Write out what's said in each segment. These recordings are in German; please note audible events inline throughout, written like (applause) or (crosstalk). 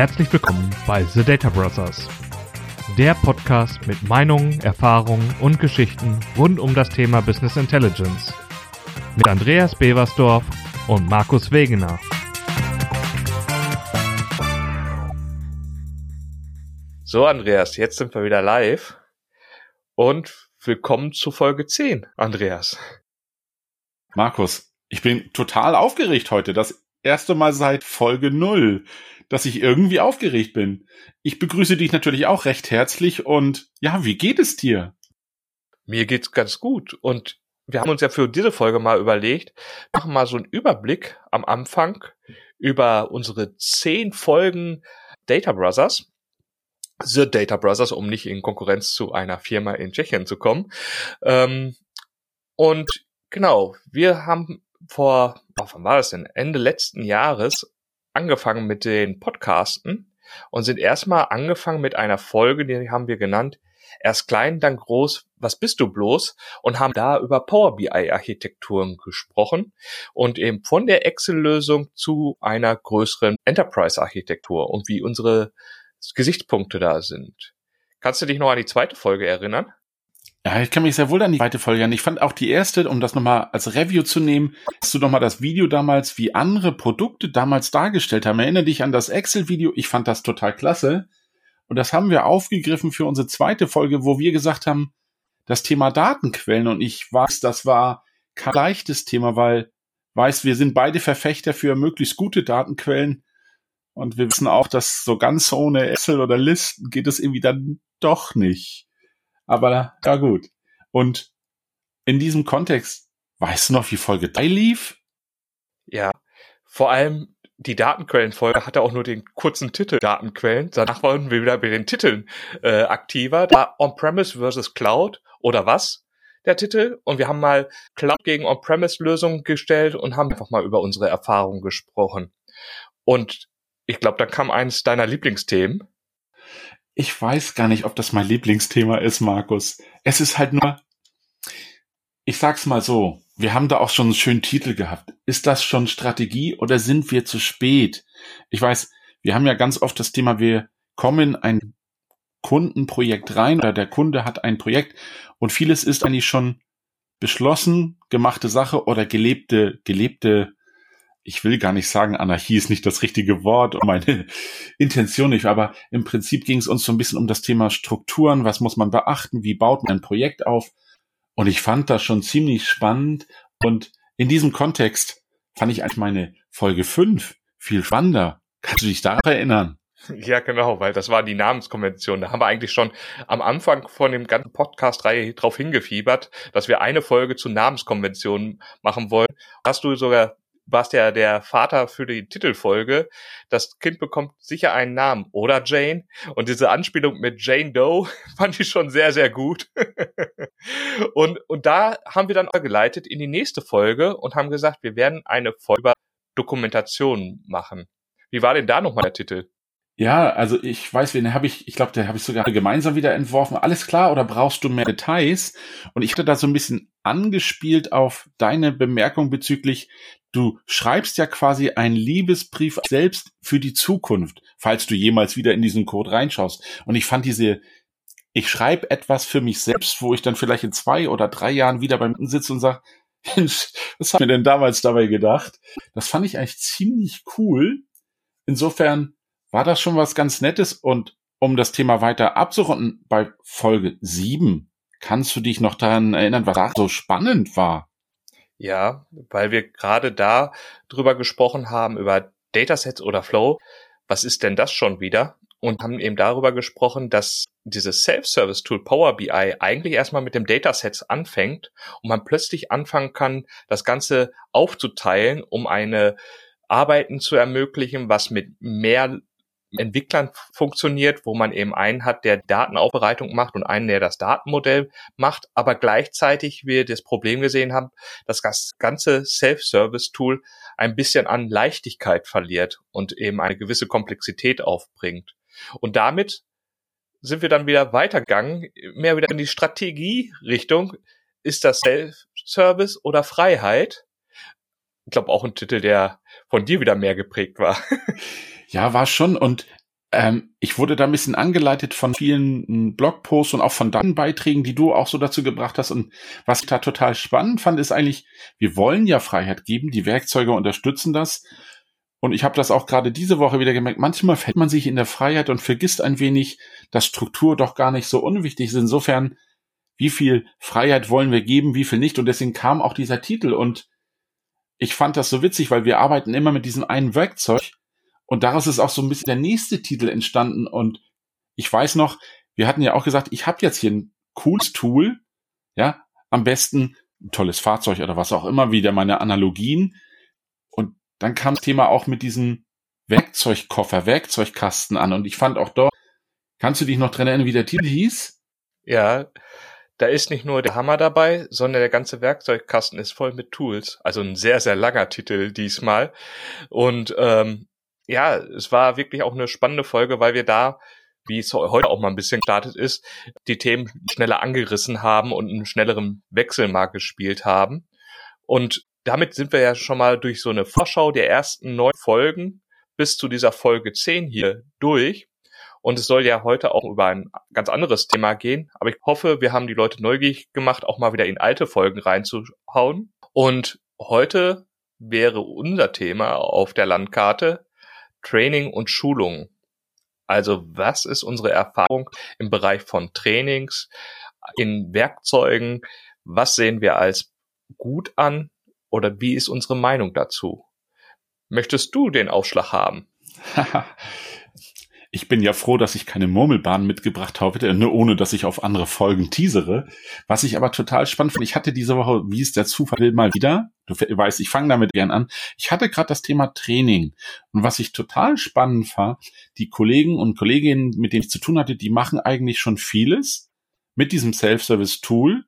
Herzlich willkommen bei The Data Brothers, der Podcast mit Meinungen, Erfahrungen und Geschichten rund um das Thema Business Intelligence mit Andreas Beversdorf und Markus Wegener. So, Andreas, jetzt sind wir wieder live und willkommen zu Folge 10, Andreas. Markus, ich bin total aufgeregt heute. Das erste Mal seit Folge 0 dass ich irgendwie aufgeregt bin. Ich begrüße dich natürlich auch recht herzlich und ja, wie geht es dir? Mir geht's ganz gut und wir haben uns ja für diese Folge mal überlegt, machen mal so einen Überblick am Anfang über unsere zehn Folgen Data Brothers. The Data Brothers, um nicht in Konkurrenz zu einer Firma in Tschechien zu kommen. Ähm, und genau, wir haben vor, wann war das denn? Ende letzten Jahres angefangen mit den Podcasten und sind erstmal angefangen mit einer Folge, die haben wir genannt, erst klein, dann groß, was bist du bloß? Und haben da über Power BI Architekturen gesprochen und eben von der Excel-Lösung zu einer größeren Enterprise Architektur und wie unsere Gesichtspunkte da sind. Kannst du dich noch an die zweite Folge erinnern? Ja, ich kann mich sehr wohl an die zweite Folge an. Ich fand auch die erste, um das nochmal als Review zu nehmen, hast du nochmal das Video damals, wie andere Produkte damals dargestellt haben. Erinnere dich an das Excel-Video. Ich fand das total klasse. Und das haben wir aufgegriffen für unsere zweite Folge, wo wir gesagt haben, das Thema Datenquellen. Und ich weiß, das war kein leichtes Thema, weil, weiß, wir sind beide Verfechter für möglichst gute Datenquellen. Und wir wissen auch, dass so ganz ohne Excel oder Listen geht es irgendwie dann doch nicht. Aber ja gut. Und in diesem Kontext, weißt du noch, wie Folge 3 lief? Ja, vor allem die Datenquellenfolge hatte auch nur den kurzen Titel Datenquellen. Danach waren wir wieder bei den Titeln äh, aktiver. Da On-Premise versus Cloud oder was? Der Titel. Und wir haben mal Cloud gegen On-Premise-Lösungen gestellt und haben einfach mal über unsere Erfahrungen gesprochen. Und ich glaube, da kam eines deiner Lieblingsthemen. Ich weiß gar nicht, ob das mein Lieblingsthema ist, Markus. Es ist halt nur, ich sag's mal so, wir haben da auch schon einen schönen Titel gehabt. Ist das schon Strategie oder sind wir zu spät? Ich weiß, wir haben ja ganz oft das Thema, wir kommen in ein Kundenprojekt rein oder der Kunde hat ein Projekt und vieles ist eigentlich schon beschlossen, gemachte Sache oder gelebte, gelebte ich will gar nicht sagen, Anarchie ist nicht das richtige Wort und meine (laughs) Intention nicht, aber im Prinzip ging es uns so ein bisschen um das Thema Strukturen, was muss man beachten, wie baut man ein Projekt auf. Und ich fand das schon ziemlich spannend. Und in diesem Kontext fand ich eigentlich meine Folge 5 viel spannender. Kannst du dich daran erinnern? Ja, genau, weil das war die Namenskonvention. Da haben wir eigentlich schon am Anfang von dem ganzen Podcast-Reihe drauf hingefiebert, dass wir eine Folge zu Namenskonventionen machen wollen. Hast du sogar warst ja der Vater für die Titelfolge. Das Kind bekommt sicher einen Namen, oder Jane? Und diese Anspielung mit Jane Doe (laughs) fand ich schon sehr, sehr gut. (laughs) und, und da haben wir dann geleitet in die nächste Folge und haben gesagt, wir werden eine Folge über Dokumentation machen. Wie war denn da nochmal der Titel? Ja, also ich weiß, wen habe ich, ich glaube, der habe ich sogar gemeinsam wieder entworfen. Alles klar, oder brauchst du mehr Details? Und ich hatte da so ein bisschen angespielt auf deine Bemerkung bezüglich, du schreibst ja quasi einen Liebesbrief selbst für die Zukunft, falls du jemals wieder in diesen Code reinschaust. Und ich fand diese, ich schreibe etwas für mich selbst, wo ich dann vielleicht in zwei oder drei Jahren wieder beim sitze und sage, (laughs) was haben wir denn damals dabei gedacht? Das fand ich eigentlich ziemlich cool. Insofern war das schon was ganz Nettes und um das Thema weiter abzurunden, bei Folge 7, kannst du dich noch daran erinnern, was da so spannend war? Ja, weil wir gerade da drüber gesprochen haben, über Datasets oder Flow. Was ist denn das schon wieder? Und haben eben darüber gesprochen, dass dieses Self-Service-Tool Power BI eigentlich erstmal mit dem Datasets anfängt und man plötzlich anfangen kann, das Ganze aufzuteilen, um eine Arbeiten zu ermöglichen, was mit mehr Entwicklern funktioniert, wo man eben einen hat, der Datenaufbereitung macht und einen, der das Datenmodell macht, aber gleichzeitig wir das Problem gesehen haben, dass das ganze Self-Service-Tool ein bisschen an Leichtigkeit verliert und eben eine gewisse Komplexität aufbringt. Und damit sind wir dann wieder weitergegangen, mehr wieder in die Strategie-Richtung. Ist das Self-Service oder Freiheit? Ich glaube auch ein Titel, der von dir wieder mehr geprägt war. (laughs) Ja, war schon. Und ähm, ich wurde da ein bisschen angeleitet von vielen hm, Blogposts und auch von deinen Beiträgen, die du auch so dazu gebracht hast. Und was ich da total spannend fand, ist eigentlich, wir wollen ja Freiheit geben, die Werkzeuge unterstützen das. Und ich habe das auch gerade diese Woche wieder gemerkt, manchmal fällt man sich in der Freiheit und vergisst ein wenig, dass Struktur doch gar nicht so unwichtig ist. Insofern, wie viel Freiheit wollen wir geben, wie viel nicht. Und deswegen kam auch dieser Titel. Und ich fand das so witzig, weil wir arbeiten immer mit diesem einen Werkzeug und daraus ist auch so ein bisschen der nächste Titel entstanden. Und ich weiß noch, wir hatten ja auch gesagt, ich habe jetzt hier ein cooles Tool, ja, am besten ein tolles Fahrzeug oder was auch immer, wieder meine Analogien. Und dann kam das Thema auch mit diesem Werkzeugkoffer, Werkzeugkasten an. Und ich fand auch dort, kannst du dich noch dran erinnern, wie der Titel hieß? Ja, da ist nicht nur der Hammer dabei, sondern der ganze Werkzeugkasten ist voll mit Tools. Also ein sehr, sehr langer Titel diesmal. Und ähm, ja, es war wirklich auch eine spannende Folge, weil wir da, wie es heute auch mal ein bisschen gestartet ist, die Themen schneller angerissen haben und einen schnelleren Wechsel mal gespielt haben. Und damit sind wir ja schon mal durch so eine Vorschau der ersten neun Folgen bis zu dieser Folge 10 hier durch. Und es soll ja heute auch über ein ganz anderes Thema gehen. Aber ich hoffe, wir haben die Leute neugierig gemacht, auch mal wieder in alte Folgen reinzuhauen. Und heute wäre unser Thema auf der Landkarte Training und Schulung. Also was ist unsere Erfahrung im Bereich von Trainings, in Werkzeugen? Was sehen wir als gut an oder wie ist unsere Meinung dazu? Möchtest du den Aufschlag haben? (laughs) Ich bin ja froh, dass ich keine Murmelbahn mitgebracht habe, nur ohne dass ich auf andere Folgen teasere. Was ich aber total spannend finde, ich hatte diese Woche, wie es der Zufall will, mal wieder, du weißt, ich fange damit gern an, ich hatte gerade das Thema Training. Und was ich total spannend war, die Kollegen und Kolleginnen, mit denen ich zu tun hatte, die machen eigentlich schon vieles mit diesem Self-Service-Tool.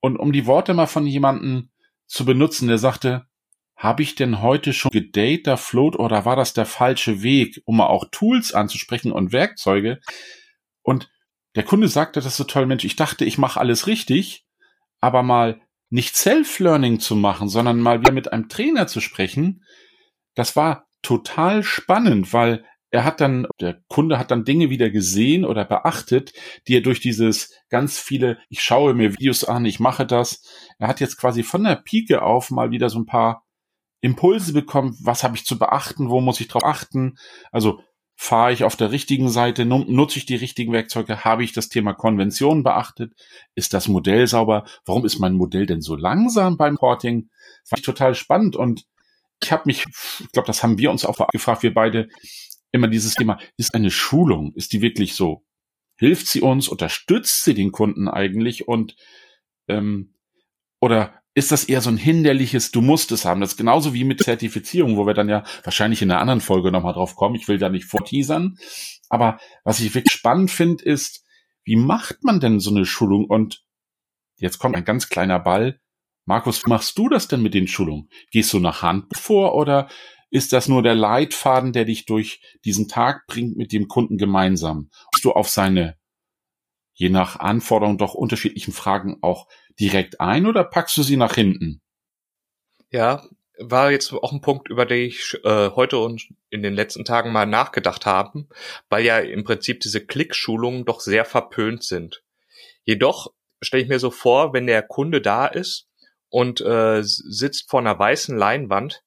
Und um die Worte mal von jemandem zu benutzen, der sagte, habe ich denn heute schon gedata float oder war das der falsche Weg, um mal auch Tools anzusprechen und Werkzeuge? Und der Kunde sagte das so toll, Mensch, ich dachte, ich mache alles richtig, aber mal nicht Self-Learning zu machen, sondern mal wieder mit einem Trainer zu sprechen, das war total spannend, weil er hat dann, der Kunde hat dann Dinge wieder gesehen oder beachtet, die er durch dieses ganz viele, ich schaue mir Videos an, ich mache das. Er hat jetzt quasi von der Pike auf mal wieder so ein paar Impulse bekommt, was habe ich zu beachten, wo muss ich drauf achten. Also fahre ich auf der richtigen Seite, nutze ich die richtigen Werkzeuge, habe ich das Thema Konvention beachtet, ist das Modell sauber, warum ist mein Modell denn so langsam beim Porting? Fand ich total spannend und ich habe mich, ich glaube, das haben wir uns auch gefragt, wir beide, immer dieses Thema, ist eine Schulung, ist die wirklich so? Hilft sie uns, unterstützt sie den Kunden eigentlich und ähm, oder ist das eher so ein hinderliches, du musst es haben. Das ist genauso wie mit Zertifizierung, wo wir dann ja wahrscheinlich in einer anderen Folge nochmal drauf kommen. Ich will da nicht vorteasern. Aber was ich wirklich spannend finde, ist, wie macht man denn so eine Schulung? Und jetzt kommt ein ganz kleiner Ball. Markus, wie machst du das denn mit den Schulungen? Gehst du nach Hand vor oder ist das nur der Leitfaden, der dich durch diesen Tag bringt mit dem Kunden gemeinsam? Bist du auf seine, je nach Anforderung doch unterschiedlichen Fragen auch direkt ein oder packst du sie nach hinten? Ja, war jetzt auch ein Punkt, über den ich äh, heute und in den letzten Tagen mal nachgedacht habe, weil ja im Prinzip diese Klickschulungen doch sehr verpönt sind. Jedoch stelle ich mir so vor, wenn der Kunde da ist und äh, sitzt vor einer weißen Leinwand,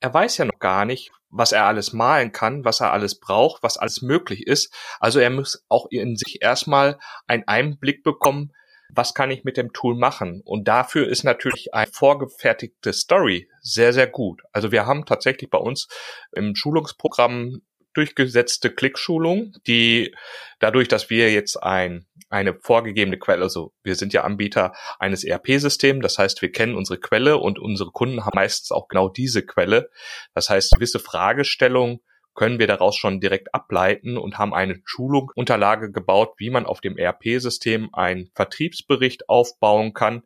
er weiß ja noch gar nicht, was er alles malen kann, was er alles braucht, was alles möglich ist. Also er muss auch in sich erstmal einen Einblick bekommen, was kann ich mit dem Tool machen? Und dafür ist natürlich eine vorgefertigte Story sehr, sehr gut. Also wir haben tatsächlich bei uns im Schulungsprogramm durchgesetzte Klickschulung, die dadurch, dass wir jetzt ein, eine vorgegebene Quelle, also wir sind ja Anbieter eines ERP-Systems, das heißt, wir kennen unsere Quelle und unsere Kunden haben meistens auch genau diese Quelle. Das heißt, gewisse Fragestellungen können wir daraus schon direkt ableiten und haben eine Schulung, Unterlage gebaut, wie man auf dem ERP-System einen Vertriebsbericht aufbauen kann.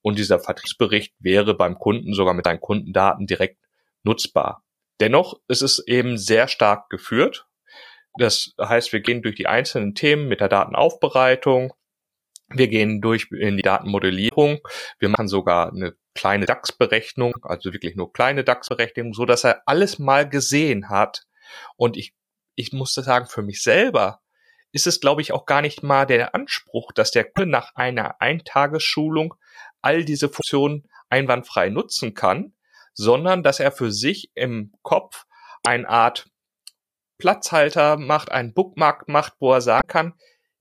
Und dieser Vertriebsbericht wäre beim Kunden sogar mit seinen Kundendaten direkt nutzbar. Dennoch ist es eben sehr stark geführt. Das heißt, wir gehen durch die einzelnen Themen mit der Datenaufbereitung. Wir gehen durch in die Datenmodellierung. Wir machen sogar eine kleine DAX-Berechnung, also wirklich nur kleine DAX-Berechnung, so dass er alles mal gesehen hat, und ich, ich musste sagen, für mich selber ist es, glaube ich, auch gar nicht mal der Anspruch, dass der Kunde nach einer Eintagesschulung all diese Funktionen einwandfrei nutzen kann, sondern dass er für sich im Kopf eine Art Platzhalter macht, einen Bookmark macht, wo er sagen kann,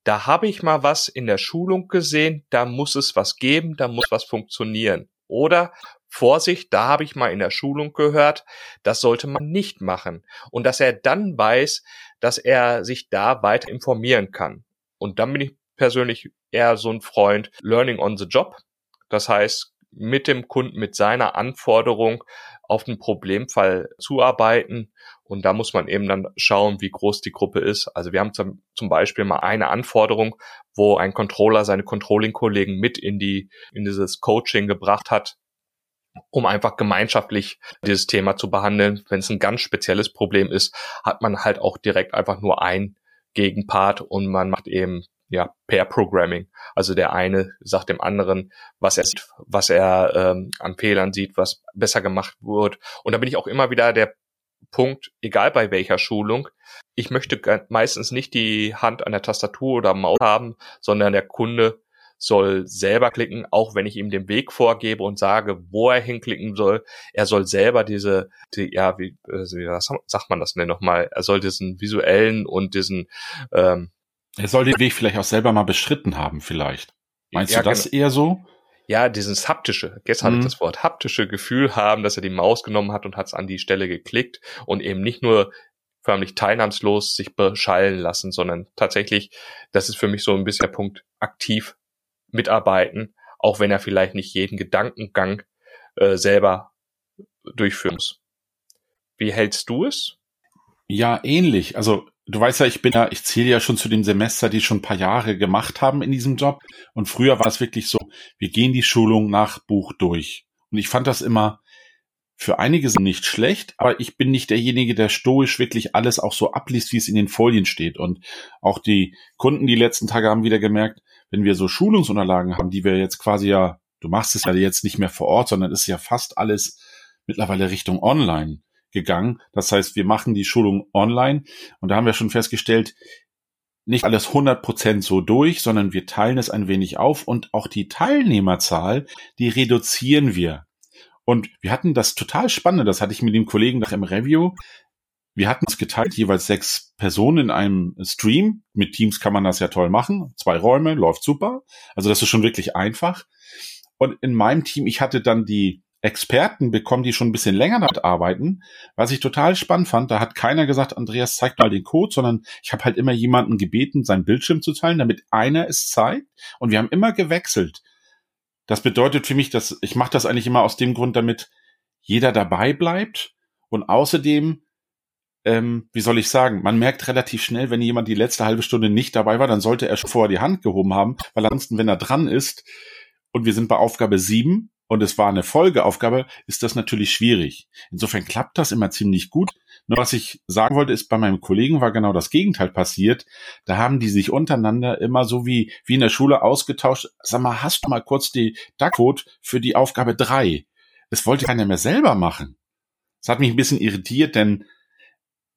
da habe ich mal was in der Schulung gesehen, da muss es was geben, da muss was funktionieren. Oder Vorsicht, da habe ich mal in der Schulung gehört, das sollte man nicht machen. Und dass er dann weiß, dass er sich da weiter informieren kann. Und dann bin ich persönlich eher so ein Freund Learning on the Job. Das heißt, mit dem Kunden, mit seiner Anforderung auf den Problemfall zuarbeiten. Und da muss man eben dann schauen, wie groß die Gruppe ist. Also wir haben zum, Beispiel mal eine Anforderung, wo ein Controller seine Controlling-Kollegen mit in die, in dieses Coaching gebracht hat, um einfach gemeinschaftlich dieses Thema zu behandeln. Wenn es ein ganz spezielles Problem ist, hat man halt auch direkt einfach nur ein Gegenpart und man macht eben ja, Pair Programming. Also der eine sagt dem anderen, was er sieht, was er ähm, an Fehlern sieht, was besser gemacht wird. Und da bin ich auch immer wieder der Punkt, egal bei welcher Schulung, ich möchte meistens nicht die Hand an der Tastatur oder Maus haben, sondern der Kunde soll selber klicken, auch wenn ich ihm den Weg vorgebe und sage, wo er hinklicken soll. Er soll selber diese, die, ja, wie, äh, wie sagt man das denn nochmal? Er soll diesen visuellen und diesen ähm, er soll den Weg vielleicht auch selber mal beschritten haben, vielleicht. Meinst ja, du das genau. eher so? Ja, dieses haptische, gestern mhm. hatte ich das Wort haptische Gefühl haben, dass er die Maus genommen hat und hat es an die Stelle geklickt und eben nicht nur förmlich teilnahmslos sich beschallen lassen, sondern tatsächlich, das ist für mich so ein bisschen der Punkt, aktiv mitarbeiten, auch wenn er vielleicht nicht jeden Gedankengang äh, selber durchführen muss. Wie hältst du es? Ja, ähnlich. Also du weißt ja, ich bin ja, ich zähle ja schon zu den Semester, die schon ein paar Jahre gemacht haben in diesem Job. Und früher war es wirklich so, wir gehen die Schulung nach Buch durch. Und ich fand das immer für einige nicht schlecht, aber ich bin nicht derjenige, der stoisch wirklich alles auch so abliest, wie es in den Folien steht. Und auch die Kunden die letzten Tage haben wieder gemerkt, wenn wir so Schulungsunterlagen haben, die wir jetzt quasi ja, du machst es ja jetzt nicht mehr vor Ort, sondern ist ja fast alles mittlerweile Richtung Online gegangen. Das heißt, wir machen die Schulung online und da haben wir schon festgestellt, nicht alles 100% so durch, sondern wir teilen es ein wenig auf und auch die Teilnehmerzahl, die reduzieren wir. Und wir hatten das total spannend, das hatte ich mit dem Kollegen nach im Review. Wir hatten es geteilt, jeweils sechs Personen in einem Stream. Mit Teams kann man das ja toll machen. Zwei Räume, läuft super. Also das ist schon wirklich einfach. Und in meinem Team, ich hatte dann die Experten bekommen, die schon ein bisschen länger damit arbeiten. Was ich total spannend fand, da hat keiner gesagt, Andreas, zeig mal den Code, sondern ich habe halt immer jemanden gebeten, seinen Bildschirm zu teilen, damit einer es zeigt. Und wir haben immer gewechselt. Das bedeutet für mich, dass ich mache das eigentlich immer aus dem Grund, damit jeder dabei bleibt. Und außerdem, ähm, wie soll ich sagen, man merkt relativ schnell, wenn jemand die letzte halbe Stunde nicht dabei war, dann sollte er schon vorher die Hand gehoben haben, weil ansonsten, wenn er dran ist, und wir sind bei Aufgabe sieben und es war eine Folgeaufgabe, ist das natürlich schwierig. Insofern klappt das immer ziemlich gut. Nur was ich sagen wollte, ist, bei meinem Kollegen war genau das Gegenteil passiert. Da haben die sich untereinander immer so wie, wie in der Schule ausgetauscht. Sag mal, hast du mal kurz die Duckcode für die Aufgabe drei? Das wollte keiner mehr selber machen. Das hat mich ein bisschen irritiert, denn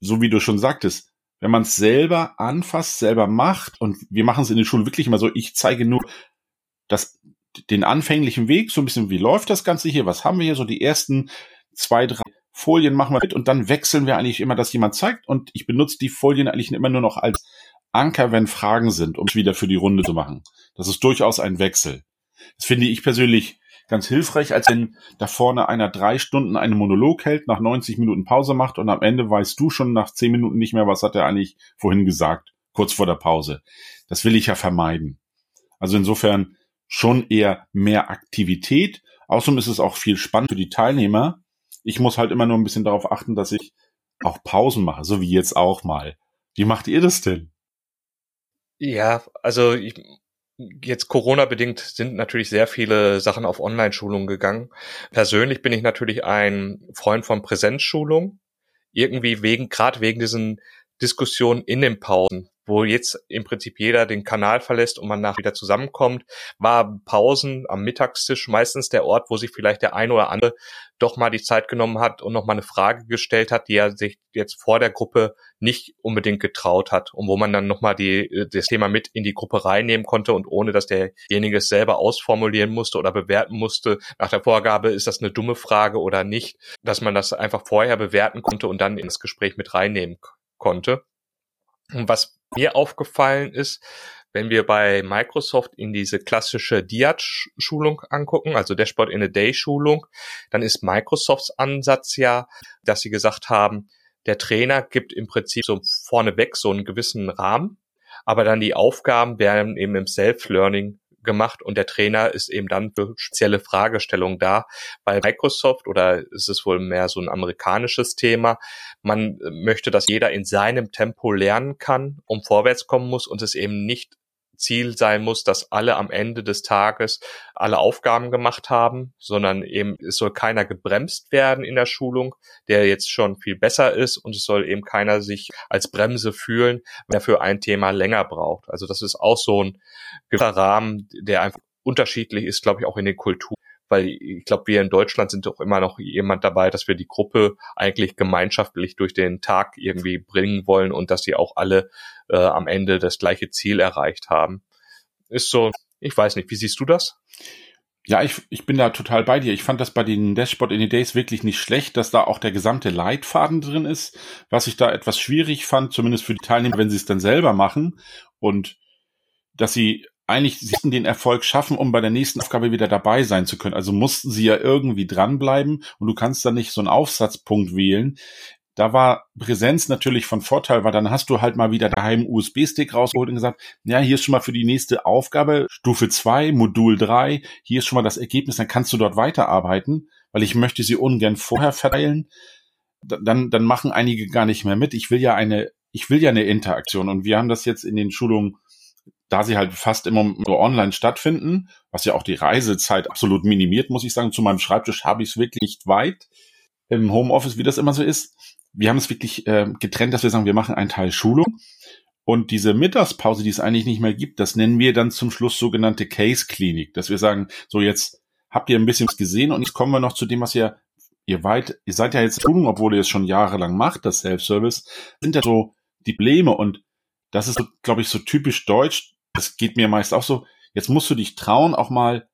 so wie du schon sagtest, wenn man es selber anfasst, selber macht, und wir machen es in der Schule wirklich immer so, ich zeige nur das den anfänglichen Weg, so ein bisschen, wie läuft das Ganze hier, was haben wir hier, so die ersten zwei, drei Folien machen wir mit und dann wechseln wir eigentlich immer, dass jemand zeigt und ich benutze die Folien eigentlich immer nur noch als Anker, wenn Fragen sind, um es wieder für die Runde zu machen. Das ist durchaus ein Wechsel. Das finde ich persönlich ganz hilfreich, als wenn da vorne einer drei Stunden einen Monolog hält, nach 90 Minuten Pause macht und am Ende weißt du schon nach zehn Minuten nicht mehr, was hat er eigentlich vorhin gesagt, kurz vor der Pause. Das will ich ja vermeiden. Also insofern schon eher mehr Aktivität. Außerdem ist es auch viel spannend für die Teilnehmer. Ich muss halt immer nur ein bisschen darauf achten, dass ich auch Pausen mache, so wie jetzt auch mal. Wie macht ihr das denn? Ja, also ich, jetzt Corona bedingt sind natürlich sehr viele Sachen auf Online-Schulungen gegangen. Persönlich bin ich natürlich ein Freund von Präsenzschulung. Irgendwie wegen, gerade wegen diesen Diskussionen in den Pausen, wo jetzt im Prinzip jeder den Kanal verlässt und man nach wieder zusammenkommt, war Pausen am Mittagstisch meistens der Ort, wo sich vielleicht der eine oder andere doch mal die Zeit genommen hat und noch mal eine Frage gestellt hat, die er sich jetzt vor der Gruppe nicht unbedingt getraut hat und wo man dann noch mal die, das Thema mit in die Gruppe reinnehmen konnte und ohne, dass derjenige es selber ausformulieren musste oder bewerten musste, nach der Vorgabe, ist das eine dumme Frage oder nicht, dass man das einfach vorher bewerten konnte und dann ins Gespräch mit reinnehmen konnte. Und was mir aufgefallen ist, wenn wir bei Microsoft in diese klassische DIAT-Schulung angucken, also Dashboard in a Day-Schulung, dann ist Microsofts Ansatz ja, dass sie gesagt haben, der Trainer gibt im Prinzip so vorneweg so einen gewissen Rahmen, aber dann die Aufgaben werden eben im Self-Learning gemacht und der Trainer ist eben dann für spezielle Fragestellungen da. Bei Microsoft oder ist es wohl mehr so ein amerikanisches Thema, man möchte, dass jeder in seinem Tempo lernen kann, um vorwärts kommen muss und es eben nicht Ziel sein muss, dass alle am Ende des Tages alle Aufgaben gemacht haben, sondern eben es soll keiner gebremst werden in der Schulung, der jetzt schon viel besser ist und es soll eben keiner sich als Bremse fühlen, wenn er für ein Thema länger braucht. Also das ist auch so ein gewisser Rahmen, der einfach unterschiedlich ist, glaube ich, auch in den Kulturen weil ich glaube, wir in Deutschland sind doch immer noch jemand dabei, dass wir die Gruppe eigentlich gemeinschaftlich durch den Tag irgendwie bringen wollen und dass sie auch alle äh, am Ende das gleiche Ziel erreicht haben. Ist so, ich weiß nicht, wie siehst du das? Ja, ich, ich bin da total bei dir. Ich fand das bei den Dashboard in the Days wirklich nicht schlecht, dass da auch der gesamte Leitfaden drin ist. Was ich da etwas schwierig fand, zumindest für die Teilnehmer, wenn sie es dann selber machen und dass sie eigentlich sie den Erfolg schaffen, um bei der nächsten Aufgabe wieder dabei sein zu können. Also mussten sie ja irgendwie dranbleiben und du kannst da nicht so einen Aufsatzpunkt wählen. Da war Präsenz natürlich von Vorteil, weil dann hast du halt mal wieder daheim USB-Stick rausgeholt und gesagt, ja, hier ist schon mal für die nächste Aufgabe Stufe 2, Modul 3, hier ist schon mal das Ergebnis, dann kannst du dort weiterarbeiten, weil ich möchte sie ungern vorher verteilen. Dann, dann machen einige gar nicht mehr mit. Ich will ja eine, ich will ja eine Interaktion und wir haben das jetzt in den Schulungen da sie halt fast immer nur online stattfinden, was ja auch die Reisezeit absolut minimiert, muss ich sagen. Zu meinem Schreibtisch habe ich es wirklich nicht weit im Homeoffice, wie das immer so ist. Wir haben es wirklich äh, getrennt, dass wir sagen, wir machen einen Teil Schulung und diese Mittagspause, die es eigentlich nicht mehr gibt, das nennen wir dann zum Schluss sogenannte Case Klinik, dass wir sagen, so jetzt habt ihr ein bisschen was gesehen und jetzt kommen wir noch zu dem, was ihr ihr weit, ihr seid ja jetzt Schulung, obwohl ihr es schon jahrelang macht, das Self-Service, sind ja so die Probleme und das ist, glaube ich, so typisch deutsch, das geht mir meist auch so, jetzt musst du dich trauen, auch mal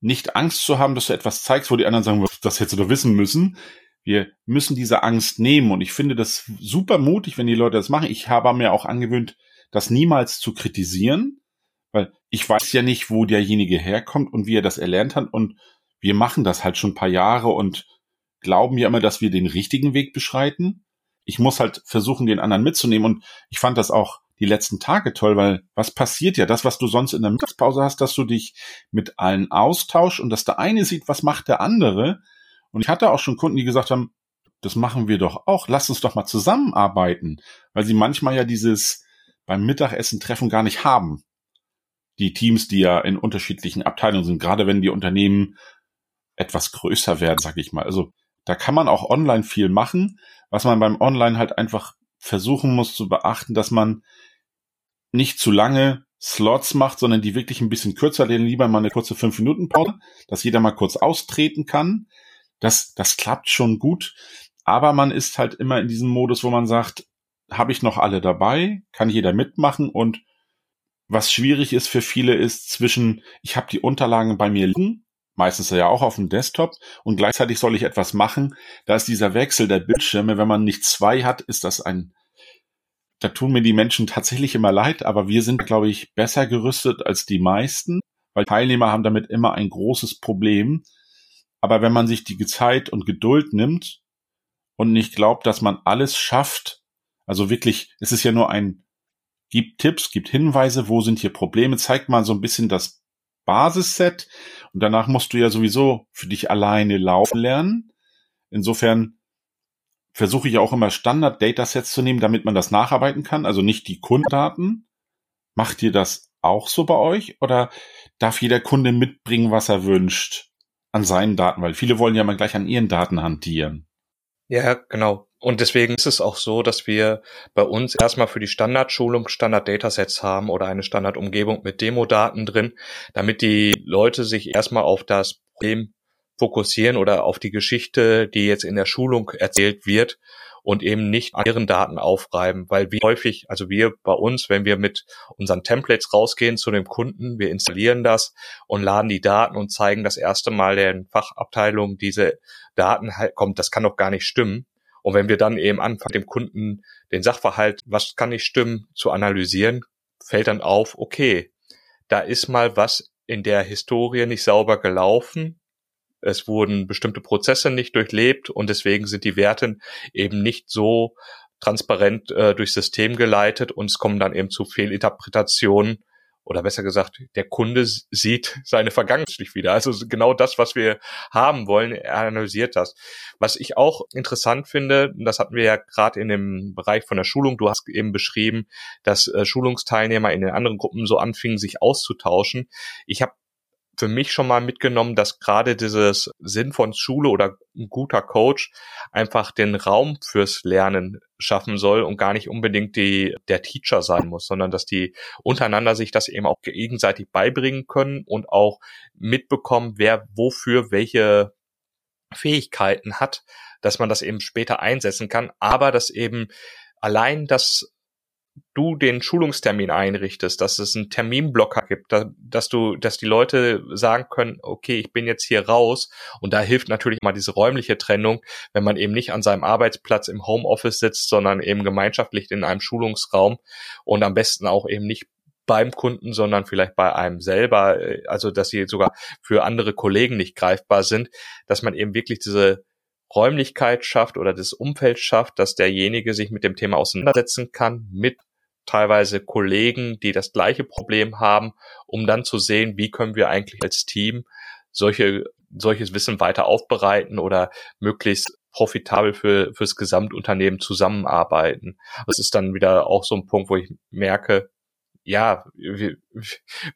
nicht Angst zu haben, dass du etwas zeigst, wo die anderen sagen, das hättest du doch wissen müssen. Wir müssen diese Angst nehmen und ich finde das super mutig, wenn die Leute das machen. Ich habe mir auch angewöhnt, das niemals zu kritisieren, weil ich weiß ja nicht, wo derjenige herkommt und wie er das erlernt hat und wir machen das halt schon ein paar Jahre und glauben ja immer, dass wir den richtigen Weg beschreiten. Ich muss halt versuchen, den anderen mitzunehmen und ich fand das auch die letzten Tage toll, weil was passiert ja? Das, was du sonst in der Mittagspause hast, dass du dich mit allen austauschst und dass der eine sieht, was macht der andere. Und ich hatte auch schon Kunden, die gesagt haben, das machen wir doch auch, lass uns doch mal zusammenarbeiten, weil sie manchmal ja dieses beim Mittagessen Treffen gar nicht haben. Die Teams, die ja in unterschiedlichen Abteilungen sind, gerade wenn die Unternehmen etwas größer werden, sag ich mal. Also da kann man auch online viel machen, was man beim Online halt einfach versuchen muss zu beachten, dass man nicht zu lange Slots macht, sondern die wirklich ein bisschen kürzer, denn lieber mal eine kurze 5 Minuten Pause, dass jeder mal kurz austreten kann. Das, das klappt schon gut. Aber man ist halt immer in diesem Modus, wo man sagt, habe ich noch alle dabei? Kann jeder mitmachen? Und was schwierig ist für viele ist zwischen, ich habe die Unterlagen bei mir liegen, meistens ja auch auf dem Desktop. Und gleichzeitig soll ich etwas machen. Da ist dieser Wechsel der Bildschirme, wenn man nicht zwei hat, ist das ein da tun mir die Menschen tatsächlich immer leid, aber wir sind, glaube ich, besser gerüstet als die meisten, weil Teilnehmer haben damit immer ein großes Problem. Aber wenn man sich die Zeit und Geduld nimmt und nicht glaubt, dass man alles schafft, also wirklich, es ist ja nur ein, gibt Tipps, gibt Hinweise, wo sind hier Probleme, zeigt mal so ein bisschen das Basisset und danach musst du ja sowieso für dich alleine laufen lernen. Insofern versuche ich auch immer Standard-Datasets zu nehmen, damit man das nacharbeiten kann, also nicht die Kundendaten. Macht ihr das auch so bei euch oder darf jeder Kunde mitbringen, was er wünscht an seinen Daten? Weil viele wollen ja mal gleich an ihren Daten hantieren. Ja, genau. Und deswegen ist es auch so, dass wir bei uns erstmal für die Standardschulung Standard-Datasets haben oder eine Standardumgebung mit Demo-Daten drin, damit die Leute sich erstmal auf das Problem fokussieren oder auf die Geschichte, die jetzt in der Schulung erzählt wird und eben nicht an ihren Daten aufreiben, weil wir häufig, also wir bei uns, wenn wir mit unseren Templates rausgehen zu dem Kunden, wir installieren das und laden die Daten und zeigen das erste Mal der Fachabteilung diese Daten halt kommt, das kann doch gar nicht stimmen. Und wenn wir dann eben anfangen, dem Kunden den Sachverhalt, was kann nicht stimmen, zu analysieren, fällt dann auf, okay, da ist mal was in der Historie nicht sauber gelaufen es wurden bestimmte Prozesse nicht durchlebt und deswegen sind die Werte eben nicht so transparent äh, durchs System geleitet und es kommen dann eben zu Fehlinterpretationen oder besser gesagt, der Kunde sieht (laughs) seine Vergangenheit nicht wieder. Also genau das, was wir haben wollen, er analysiert das. Was ich auch interessant finde, das hatten wir ja gerade in dem Bereich von der Schulung, du hast eben beschrieben, dass äh, Schulungsteilnehmer in den anderen Gruppen so anfingen, sich auszutauschen. Ich habe für mich schon mal mitgenommen, dass gerade dieses Sinn von Schule oder ein guter Coach einfach den Raum fürs Lernen schaffen soll und gar nicht unbedingt die, der Teacher sein muss, sondern dass die untereinander sich das eben auch gegenseitig beibringen können und auch mitbekommen, wer wofür welche Fähigkeiten hat, dass man das eben später einsetzen kann, aber dass eben allein das du den Schulungstermin einrichtest, dass es einen Terminblocker gibt, dass du, dass die Leute sagen können, okay, ich bin jetzt hier raus. Und da hilft natürlich mal diese räumliche Trennung, wenn man eben nicht an seinem Arbeitsplatz im Homeoffice sitzt, sondern eben gemeinschaftlich in einem Schulungsraum und am besten auch eben nicht beim Kunden, sondern vielleicht bei einem selber, also dass sie sogar für andere Kollegen nicht greifbar sind, dass man eben wirklich diese Räumlichkeit schafft oder das Umfeld schafft, dass derjenige sich mit dem Thema auseinandersetzen kann, mit teilweise Kollegen, die das gleiche Problem haben, um dann zu sehen, wie können wir eigentlich als Team solche, solches Wissen weiter aufbereiten oder möglichst profitabel für, fürs Gesamtunternehmen zusammenarbeiten. Das ist dann wieder auch so ein Punkt, wo ich merke, ja, wir,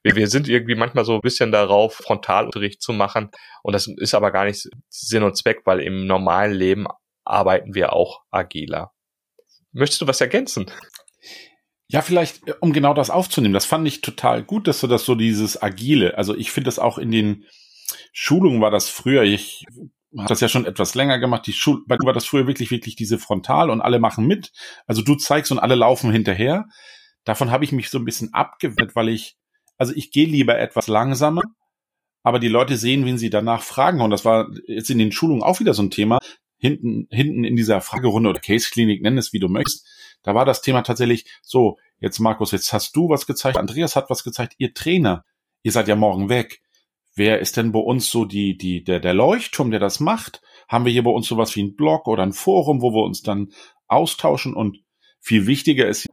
wir sind irgendwie manchmal so ein bisschen darauf, Frontalunterricht zu machen. Und das ist aber gar nicht Sinn und Zweck, weil im normalen Leben arbeiten wir auch agiler. Möchtest du was ergänzen? Ja, vielleicht, äh, um genau das aufzunehmen. Das fand ich total gut, dass du das so dieses Agile, also ich finde das auch in den Schulungen war das früher, ich habe das ja schon etwas länger gemacht, die Schul bei war das früher wirklich, wirklich diese Frontal und alle machen mit. Also du zeigst und alle laufen hinterher. Davon habe ich mich so ein bisschen abgewendet, weil ich, also ich gehe lieber etwas langsamer, aber die Leute sehen, wen sie danach fragen. Und das war jetzt in den Schulungen auch wieder so ein Thema. Hinten, hinten in dieser Fragerunde oder Case-Klinik, nenn es wie du möchtest da war das Thema tatsächlich so, jetzt Markus, jetzt hast du was gezeigt, Andreas hat was gezeigt, ihr Trainer, ihr seid ja morgen weg. Wer ist denn bei uns so die, die, der, der Leuchtturm, der das macht? Haben wir hier bei uns sowas wie ein Blog oder ein Forum, wo wir uns dann austauschen? Und viel wichtiger ist,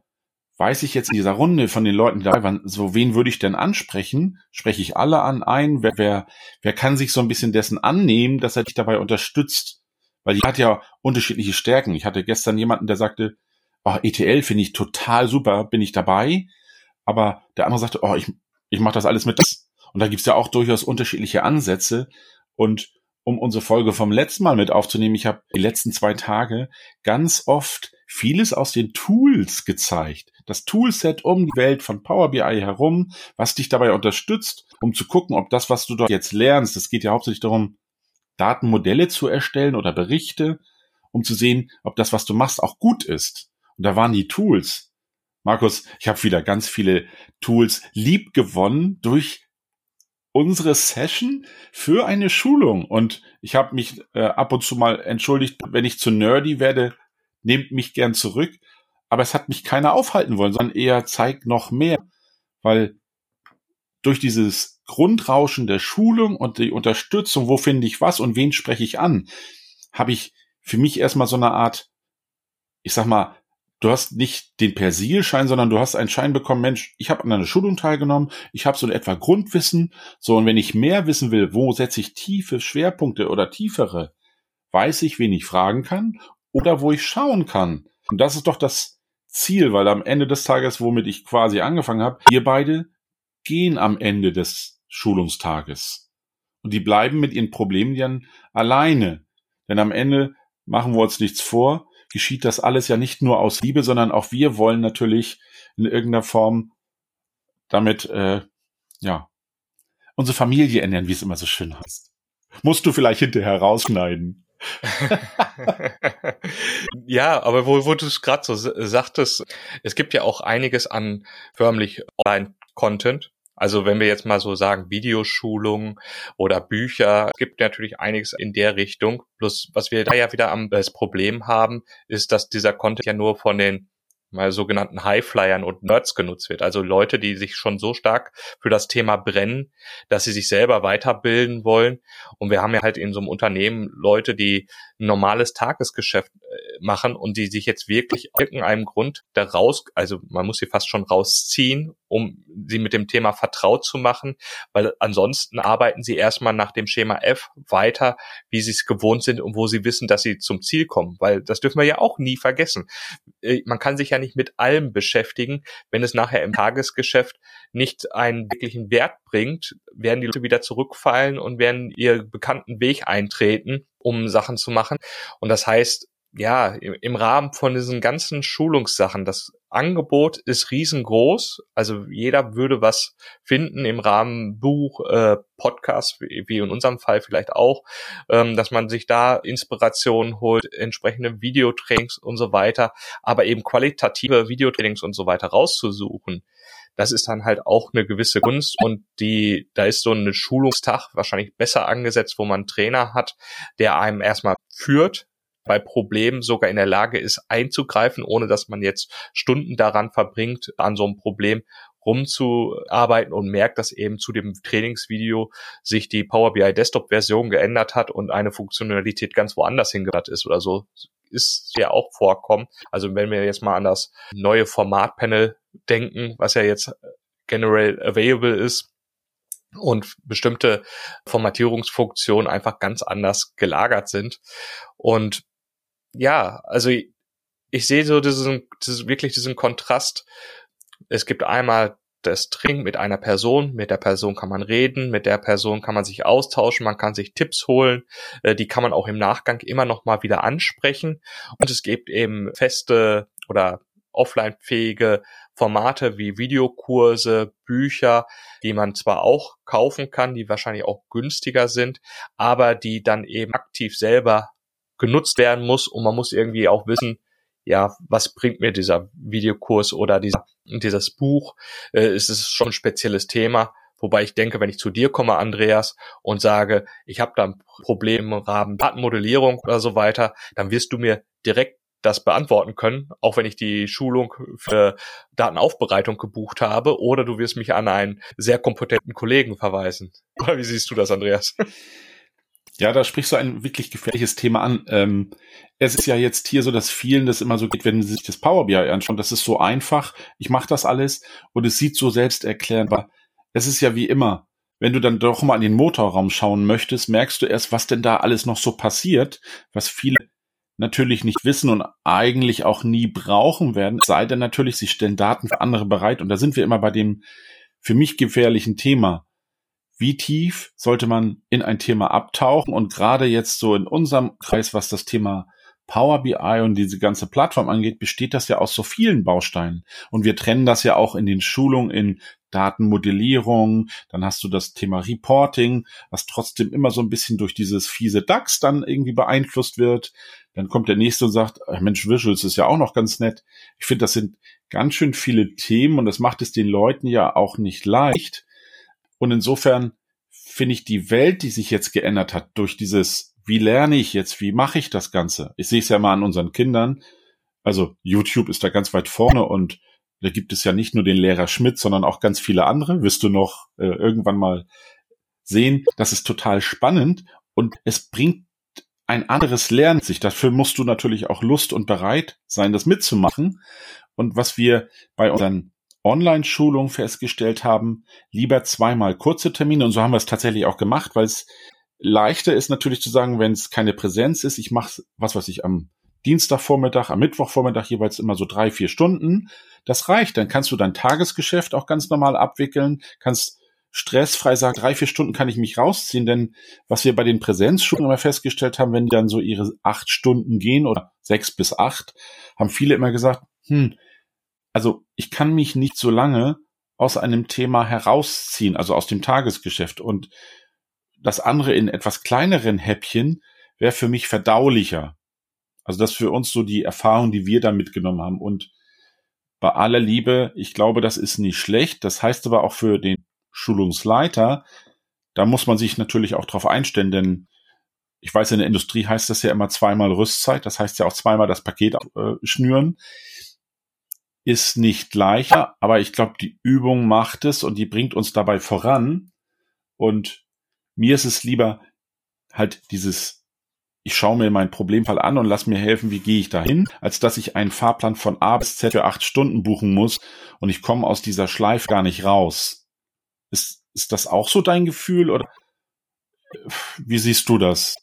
weiß ich jetzt in dieser Runde von den Leuten, die dabei waren, so wen würde ich denn ansprechen? Spreche ich alle an ein? Wer, wer, wer kann sich so ein bisschen dessen annehmen, dass er dich dabei unterstützt? Weil die hat ja unterschiedliche Stärken. Ich hatte gestern jemanden, der sagte, oh, ETL finde ich total super, bin ich dabei. Aber der andere sagte, oh, ich, ich mache das alles mit das. Und da gibt's ja auch durchaus unterschiedliche Ansätze. Und um unsere Folge vom letzten Mal mit aufzunehmen, ich habe die letzten zwei Tage ganz oft vieles aus den Tools gezeigt. Das Toolset um die Welt von Power BI herum, was dich dabei unterstützt, um zu gucken, ob das, was du dort jetzt lernst, es geht ja hauptsächlich darum, Datenmodelle zu erstellen oder Berichte, um zu sehen, ob das, was du machst, auch gut ist. Und da waren die Tools. Markus, ich habe wieder ganz viele Tools lieb gewonnen durch unsere Session für eine Schulung. Und ich habe mich äh, ab und zu mal entschuldigt, wenn ich zu nerdy werde, nehmt mich gern zurück. Aber es hat mich keiner aufhalten wollen, sondern eher zeigt noch mehr. Weil durch dieses Grundrauschen der Schulung und die Unterstützung, wo finde ich was und wen spreche ich an, habe ich für mich erstmal so eine Art, ich sag mal, du hast nicht den Persilschein, sondern du hast einen Schein bekommen, Mensch, ich habe an einer Schulung teilgenommen, ich habe so in etwa Grundwissen, so und wenn ich mehr wissen will, wo setze ich tiefe Schwerpunkte oder tiefere, weiß ich, wen ich fragen kann oder wo ich schauen kann. Und das ist doch das Ziel, weil am Ende des Tages, womit ich quasi angefangen habe, ihr beide gehen am Ende des Schulungstages. Und die bleiben mit ihren Problemen dann alleine. Denn am Ende machen wir uns nichts vor, geschieht das alles ja nicht nur aus Liebe, sondern auch wir wollen natürlich in irgendeiner Form damit, äh, ja, unsere Familie ernähren, wie es immer so schön heißt. Musst du vielleicht hinterher rausschneiden. (laughs) ja, aber wo, wo du es gerade so sagtest, es gibt ja auch einiges an förmlich Online-Content. Also wenn wir jetzt mal so sagen, Videoschulungen oder Bücher, es gibt natürlich einiges in der Richtung. Plus, was wir da ja wieder am das Problem haben, ist, dass dieser Content ja nur von den mal sogenannten Highflyern und Nerds genutzt wird. Also Leute, die sich schon so stark für das Thema brennen, dass sie sich selber weiterbilden wollen. Und wir haben ja halt in so einem Unternehmen Leute, die ein normales Tagesgeschäft äh, machen und die sich jetzt wirklich irgendeinem Grund da raus, also man muss sie fast schon rausziehen, um sie mit dem Thema vertraut zu machen, weil ansonsten arbeiten sie erstmal nach dem Schema F weiter, wie sie es gewohnt sind und wo sie wissen, dass sie zum Ziel kommen, weil das dürfen wir ja auch nie vergessen. Äh, man kann sich ja nicht mit allem beschäftigen, wenn es nachher im Tagesgeschäft nicht einen wirklichen Wert bringt, werden die Leute wieder zurückfallen und werden ihr bekannten Weg eintreten um Sachen zu machen. Und das heißt, ja, im Rahmen von diesen ganzen Schulungssachen, das Angebot ist riesengroß. Also jeder würde was finden im Rahmen Buch, äh, Podcast, wie in unserem Fall vielleicht auch, ähm, dass man sich da Inspiration holt, entsprechende Videotrainings und so weiter, aber eben qualitative Videotrainings und so weiter rauszusuchen das ist dann halt auch eine gewisse Kunst und die, da ist so ein Schulungstag wahrscheinlich besser angesetzt, wo man einen Trainer hat, der einem erstmal führt, bei Problemen sogar in der Lage ist einzugreifen, ohne dass man jetzt Stunden daran verbringt, an so einem Problem rumzuarbeiten und merkt, dass eben zu dem Trainingsvideo sich die Power BI Desktop Version geändert hat und eine Funktionalität ganz woanders hingebracht ist oder so ist ja auch vorkommen. Also wenn wir jetzt mal an das neue Formatpanel denken, was ja jetzt generell available ist, und bestimmte Formatierungsfunktionen einfach ganz anders gelagert sind. Und ja, also ich, ich sehe so diesen, diesen, wirklich diesen Kontrast. Es gibt einmal das Training mit einer Person, mit der Person kann man reden, mit der Person kann man sich austauschen, man kann sich Tipps holen, äh, die kann man auch im Nachgang immer noch mal wieder ansprechen und es gibt eben feste oder offline-fähige Formate wie Videokurse, Bücher, die man zwar auch kaufen kann, die wahrscheinlich auch günstiger sind, aber die dann eben aktiv selber genutzt werden muss und man muss irgendwie auch wissen, ja, was bringt mir dieser Videokurs oder dieser, dieses Buch? Äh, es ist schon ein spezielles Thema. Wobei ich denke, wenn ich zu dir komme, Andreas, und sage, ich habe da ein Problem im Rahmen Datenmodellierung oder so weiter, dann wirst du mir direkt das beantworten können, auch wenn ich die Schulung für Datenaufbereitung gebucht habe, oder du wirst mich an einen sehr kompetenten Kollegen verweisen. (laughs) Wie siehst du das, Andreas? (laughs) Ja, da sprichst du ein wirklich gefährliches Thema an. Ähm, es ist ja jetzt hier so, dass vielen das immer so geht, wenn sie sich das Power BI anschauen. Das ist so einfach. Ich mache das alles und es sieht so selbsterklärend. Es ist ja wie immer. Wenn du dann doch mal in den Motorraum schauen möchtest, merkst du erst, was denn da alles noch so passiert, was viele natürlich nicht wissen und eigentlich auch nie brauchen werden. Sei denn natürlich, sie stellen Daten für andere bereit. Und da sind wir immer bei dem für mich gefährlichen Thema wie tief sollte man in ein Thema abtauchen und gerade jetzt so in unserem Kreis, was das Thema Power BI und diese ganze Plattform angeht, besteht das ja aus so vielen Bausteinen. Und wir trennen das ja auch in den Schulungen in Datenmodellierung, dann hast du das Thema Reporting, was trotzdem immer so ein bisschen durch dieses fiese DAX dann irgendwie beeinflusst wird. Dann kommt der nächste und sagt, Mensch, Visuals ist ja auch noch ganz nett. Ich finde, das sind ganz schön viele Themen und das macht es den Leuten ja auch nicht leicht, und insofern finde ich die Welt, die sich jetzt geändert hat durch dieses, wie lerne ich jetzt, wie mache ich das Ganze? Ich sehe es ja mal an unseren Kindern. Also YouTube ist da ganz weit vorne und da gibt es ja nicht nur den Lehrer Schmidt, sondern auch ganz viele andere. Wirst du noch äh, irgendwann mal sehen. Das ist total spannend und es bringt ein anderes Lernen sich. Dafür musst du natürlich auch Lust und bereit sein, das mitzumachen. Und was wir bei unseren Online-Schulung festgestellt haben, lieber zweimal kurze Termine. Und so haben wir es tatsächlich auch gemacht, weil es leichter ist natürlich zu sagen, wenn es keine Präsenz ist, ich mache was, was ich am Dienstagvormittag, am Mittwochvormittag jeweils immer so drei, vier Stunden. Das reicht. Dann kannst du dein Tagesgeschäft auch ganz normal abwickeln, kannst stressfrei sagt, drei, vier Stunden kann ich mich rausziehen, denn was wir bei den Präsenzschulen immer festgestellt haben, wenn die dann so ihre acht Stunden gehen oder sechs bis acht, haben viele immer gesagt, hm, also ich kann mich nicht so lange aus einem Thema herausziehen, also aus dem Tagesgeschäft und das andere in etwas kleineren Häppchen wäre für mich verdaulicher. Also das für uns so die Erfahrung, die wir da mitgenommen haben und bei aller Liebe, ich glaube, das ist nicht schlecht. Das heißt aber auch für den Schulungsleiter, da muss man sich natürlich auch drauf einstellen, denn ich weiß, in der Industrie heißt das ja immer zweimal Rüstzeit, das heißt ja auch zweimal das Paket äh, schnüren. Ist nicht leichter, aber ich glaube, die Übung macht es und die bringt uns dabei voran. Und mir ist es lieber halt dieses ich schaue mir meinen Problemfall an und lass mir helfen, wie gehe ich dahin, als dass ich einen Fahrplan von A bis Z für acht Stunden buchen muss und ich komme aus dieser Schleife gar nicht raus. Ist, ist das auch so dein Gefühl oder wie siehst du das?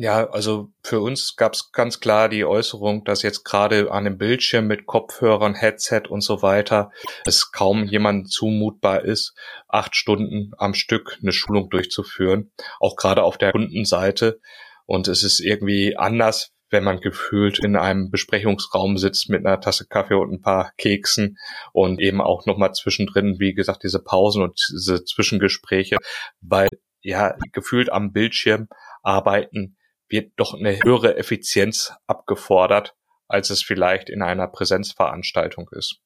Ja, also für uns gab es ganz klar die Äußerung, dass jetzt gerade an dem Bildschirm mit Kopfhörern, Headset und so weiter es kaum jemand zumutbar ist, acht Stunden am Stück eine Schulung durchzuführen, auch gerade auf der Kundenseite. Und es ist irgendwie anders, wenn man gefühlt in einem Besprechungsraum sitzt mit einer Tasse Kaffee und ein paar Keksen und eben auch nochmal zwischendrin, wie gesagt, diese Pausen und diese Zwischengespräche, weil ja gefühlt am Bildschirm arbeiten wird doch eine höhere Effizienz abgefordert, als es vielleicht in einer Präsenzveranstaltung ist.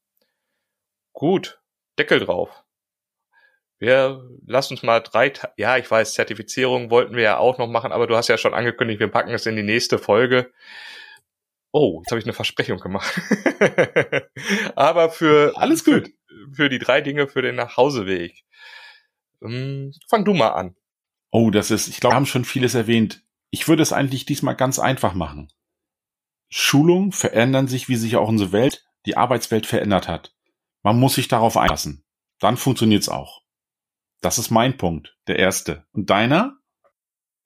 Gut, Deckel drauf wir lass uns mal drei, ja, ich weiß, Zertifizierung wollten wir ja auch noch machen, aber du hast ja schon angekündigt, wir packen es in die nächste Folge. Oh, jetzt habe ich eine Versprechung gemacht. (laughs) aber für alles gut für, die drei Dinge für den Nachhauseweg. Ähm, fang du mal an. Oh, das ist, ich glaube, wir haben schon vieles erwähnt. Ich würde es eigentlich diesmal ganz einfach machen. Schulungen verändern sich, wie sich auch unsere Welt, die Arbeitswelt verändert hat. Man muss sich darauf einlassen. Dann funktioniert's auch. Das ist mein Punkt, der erste. Und deiner?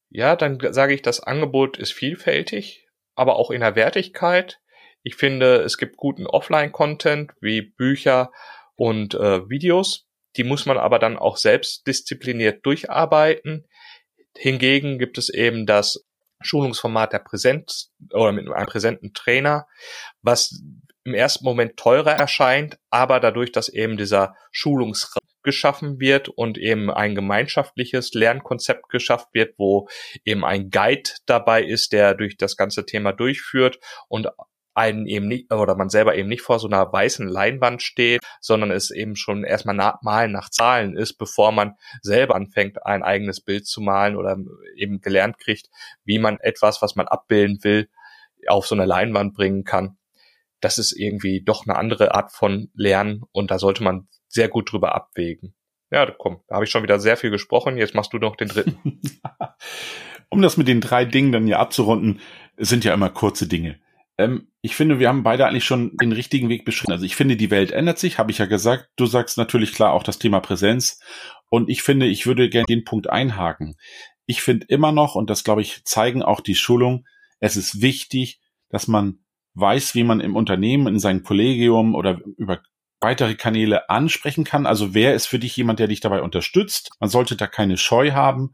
Ja, dann sage ich, das Angebot ist vielfältig, aber auch in der Wertigkeit. Ich finde, es gibt guten Offline-Content wie Bücher und äh, Videos. Die muss man aber dann auch selbst diszipliniert durcharbeiten. Hingegen gibt es eben das Schulungsformat der Präsenz oder mit einem präsenten Trainer, was im ersten Moment teurer erscheint, aber dadurch, dass eben dieser Schulungsraum geschaffen wird und eben ein gemeinschaftliches Lernkonzept geschafft wird, wo eben ein Guide dabei ist, der durch das ganze Thema durchführt und einen eben nicht, oder man selber eben nicht vor so einer weißen Leinwand steht, sondern es eben schon erstmal nach, malen nach Zahlen ist, bevor man selber anfängt, ein eigenes Bild zu malen oder eben gelernt kriegt, wie man etwas, was man abbilden will, auf so eine Leinwand bringen kann. Das ist irgendwie doch eine andere Art von Lernen und da sollte man sehr gut drüber abwägen. Ja, komm, da habe ich schon wieder sehr viel gesprochen. Jetzt machst du noch den dritten. (laughs) um das mit den drei Dingen dann ja abzurunden, sind ja immer kurze Dinge. Ähm, ich finde, wir haben beide eigentlich schon den richtigen Weg beschrieben. Also ich finde, die Welt ändert sich, habe ich ja gesagt. Du sagst natürlich klar auch das Thema Präsenz. Und ich finde, ich würde gerne den Punkt einhaken. Ich finde immer noch, und das glaube ich, zeigen auch die Schulung, es ist wichtig, dass man weiß, wie man im Unternehmen, in seinem Kollegium oder über weitere Kanäle ansprechen kann. Also wer ist für dich jemand, der dich dabei unterstützt? Man sollte da keine Scheu haben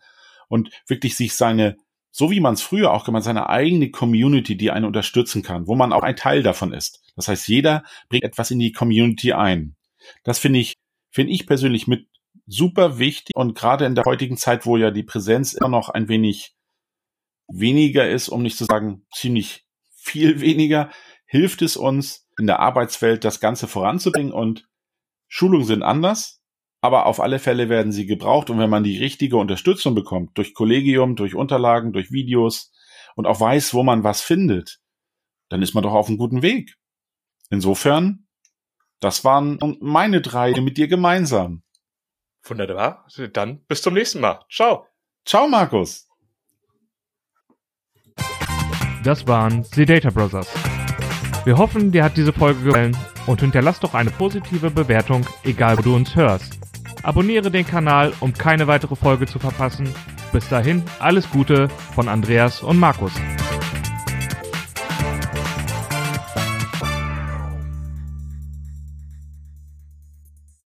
und wirklich sich seine, so wie man es früher auch gemacht, seine eigene Community, die einen unterstützen kann, wo man auch ein Teil davon ist. Das heißt, jeder bringt etwas in die Community ein. Das finde ich, finde ich persönlich mit super wichtig und gerade in der heutigen Zeit, wo ja die Präsenz immer noch ein wenig weniger ist, um nicht zu sagen ziemlich viel (laughs) weniger, hilft es uns, in der Arbeitswelt das Ganze voranzubringen und Schulungen sind anders, aber auf alle Fälle werden sie gebraucht und wenn man die richtige Unterstützung bekommt, durch Kollegium, durch Unterlagen, durch Videos und auch weiß, wo man was findet, dann ist man doch auf einem guten Weg. Insofern, das waren meine drei mit dir gemeinsam. Wunderbar. Dann bis zum nächsten Mal. Ciao. Ciao, Markus. Das waren The Data Brothers. Wir hoffen, dir hat diese Folge gefallen und hinterlass doch eine positive Bewertung, egal wo du uns hörst. Abonniere den Kanal, um keine weitere Folge zu verpassen. Bis dahin, alles Gute von Andreas und Markus.